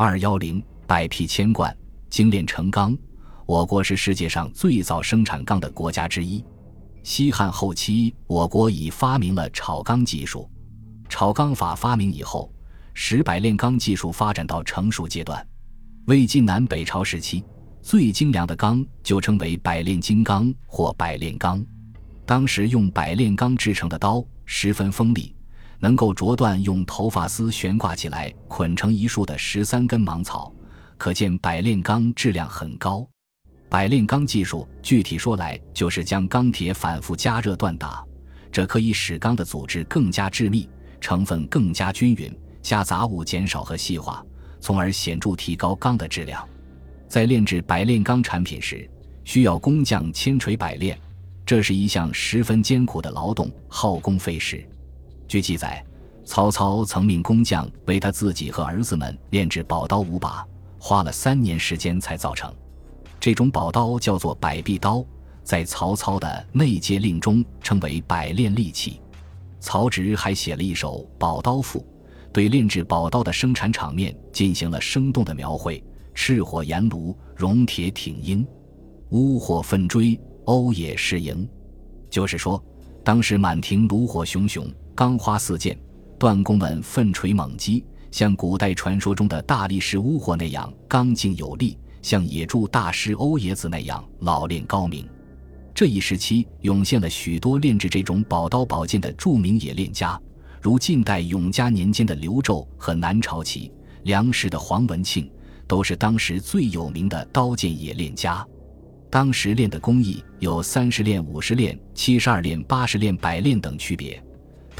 二幺零百匹千贯，精炼成钢。我国是世界上最早生产钢的国家之一。西汉后期，我国已发明了炒钢技术。炒钢法发明以后，使百炼钢技术发展到成熟阶段。魏晋南北朝时期，最精良的钢就称为百炼金刚或百炼钢。当时用百炼钢制成的刀十分锋利，能够啄断用头发丝悬挂起来捆成一束的十三根芒草，可见百炼钢质量很高。百炼钢技术具体说来，就是将钢铁反复加热锻打，这可以使钢的组织更加致密，成分更加均匀，加杂物减少和细化，从而显著提高钢的质量。在炼制百炼钢产品时，需要工匠千锤百炼，这是一项十分艰苦的劳动，耗工费时。据记载，曹操曾命工匠为他自己和儿子们炼制宝刀五把，花了三年时间才造成。这种宝刀叫做百臂刀，在曹操的内阶令中称为百炼利器。曹植还写了一首《宝刀赋》，对炼制宝刀的生产场面进行了生动的描绘：赤火炎炉，熔铁挺鹰，乌火奋追，欧冶是营。就是说，当时满庭炉火熊熊，钢花四溅，锻工们奋锤猛击，像古代传说中的大力士乌火那样刚劲有力。像野猪大师欧冶子那样老练高明，这一时期涌现了许多炼制这种宝刀宝剑的著名冶炼家，如晋代永嘉年间的刘胄和南朝齐梁时的黄文庆，都是当时最有名的刀剑冶炼家。当时炼的工艺有三十炼、五十炼、七十二炼、八十炼、百炼等区别，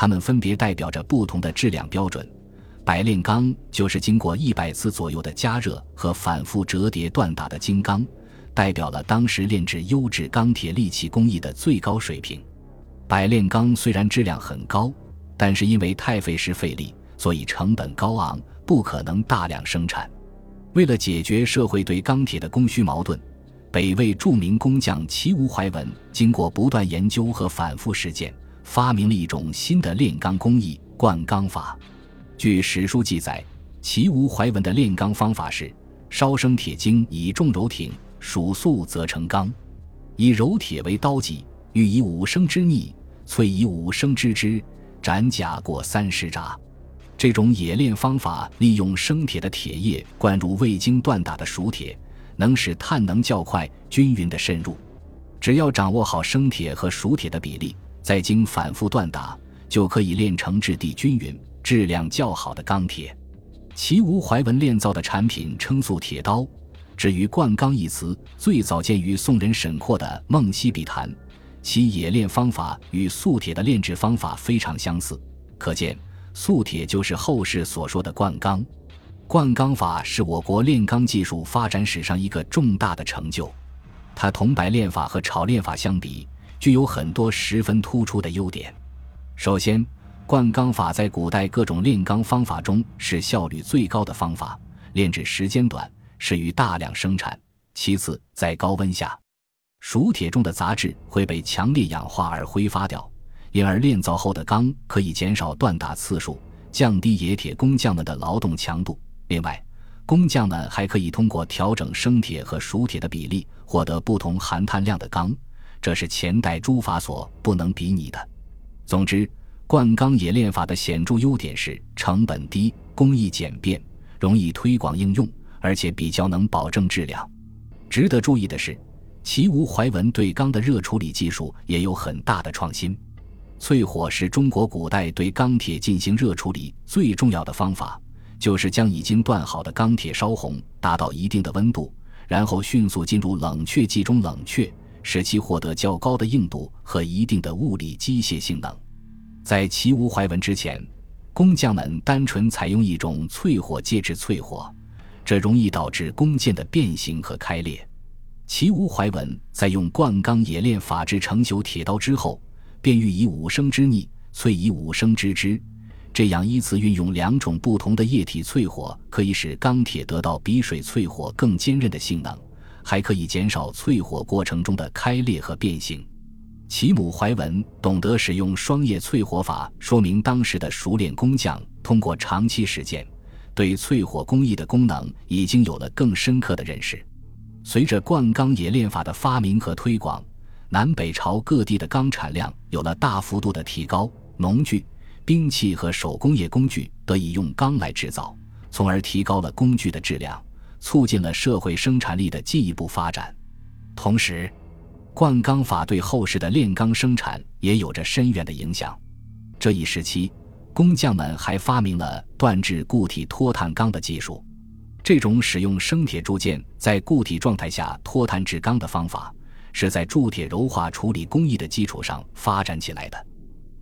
它们分别代表着不同的质量标准。百炼钢就是经过一百次左右的加热和反复折叠锻打的金刚，代表了当时炼制优质钢铁利器工艺的最高水平。百炼钢虽然质量很高，但是因为太费时费力，所以成本高昂，不可能大量生产。为了解决社会对钢铁的供需矛盾，北魏著名工匠齐吴怀文经过不断研究和反复实践，发明了一种新的炼钢工艺——灌钢法。据史书记载，齐吴怀文的炼钢方法是：烧生铁精，以重柔挺，数速则成钢。以柔铁为刀脊，欲以五升之逆，淬以五升之汁，斩甲过三十札。这种冶炼方法利用生铁的铁液灌入未经锻打的熟铁，能使碳能较快、均匀地渗入。只要掌握好生铁和熟铁的比例，再经反复锻打，就可以炼成质地均匀。质量较好的钢铁，齐吴怀文炼造的产品称塑铁刀。至于“灌钢”一词，最早见于宋人沈括的《梦溪笔谈》，其冶炼方法与塑铁的炼制方法非常相似，可见塑铁就是后世所说的“灌钢”。灌钢法是我国炼钢技术发展史上一个重大的成就，它同白炼法和炒炼法相比，具有很多十分突出的优点。首先，灌钢法在古代各种炼钢方法中是效率最高的方法，炼制时间短，适于大量生产。其次，在高温下，熟铁中的杂质会被强烈氧化而挥发掉，因而炼造后的钢可以减少锻打次数，降低冶铁工匠们的劳动强度。另外，工匠们还可以通过调整生铁和熟铁的比例，获得不同含碳量的钢，这是前代诸法所不能比拟的。总之。灌钢冶炼法的显著优点是成本低、工艺简便、容易推广应用，而且比较能保证质量。值得注意的是，齐吴怀文对钢的热处理技术也有很大的创新。淬火是中国古代对钢铁进行热处理最重要的方法，就是将已经锻好的钢铁烧红，达到一定的温度，然后迅速进入冷却剂中冷却，使其获得较高的硬度和一定的物理机械性能。在齐吴怀文之前，工匠们单纯采用一种淬火介质淬火，这容易导致工件的变形和开裂。齐吴怀文在用灌钢冶炼法制成朽铁刀之后，便欲以五升之逆淬以五升之汁，这样依次运用两种不同的液体淬火，可以使钢铁得到比水淬火更坚韧的性能，还可以减少淬火过程中的开裂和变形。齐母怀文懂得使用双叶淬火法，说明当时的熟练工匠通过长期实践，对淬火工艺的功能已经有了更深刻的认识。随着灌钢冶炼法的发明和推广，南北朝各地的钢产量有了大幅度的提高，农具、兵器和手工业工具得以用钢来制造，从而提高了工具的质量，促进了社会生产力的进一步发展。同时，灌钢法对后世的炼钢生产也有着深远的影响。这一时期，工匠们还发明了锻制固体脱碳钢的技术。这种使用生铁铸件在固体状态下脱碳制钢的方法，是在铸铁柔化处理工艺的基础上发展起来的。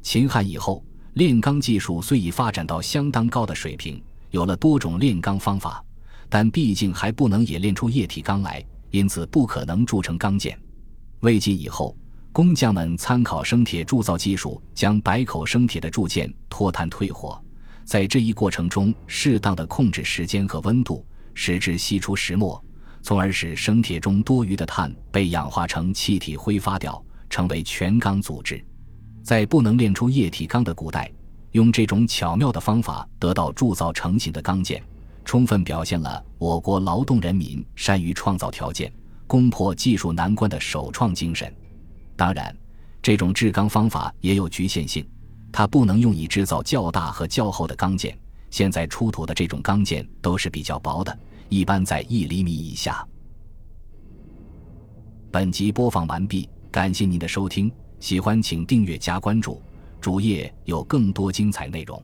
秦汉以后，炼钢技术虽已发展到相当高的水平，有了多种炼钢方法，但毕竟还不能冶炼出液体钢来，因此不可能铸成钢件。魏晋以后，工匠们参考生铁铸造技术，将百口生铁的铸件脱碳退火，在这一过程中适当的控制时间和温度，使之析出石墨，从而使生铁中多余的碳被氧化成气体挥发掉，成为全钢组织。在不能炼出液体钢的古代，用这种巧妙的方法得到铸造成型的钢件，充分表现了我国劳动人民善于创造条件。攻破技术难关的首创精神，当然，这种制钢方法也有局限性，它不能用以制造较大和较厚的钢件。现在出土的这种钢件都是比较薄的，一般在一厘米以下。本集播放完毕，感谢您的收听，喜欢请订阅加关注，主页有更多精彩内容。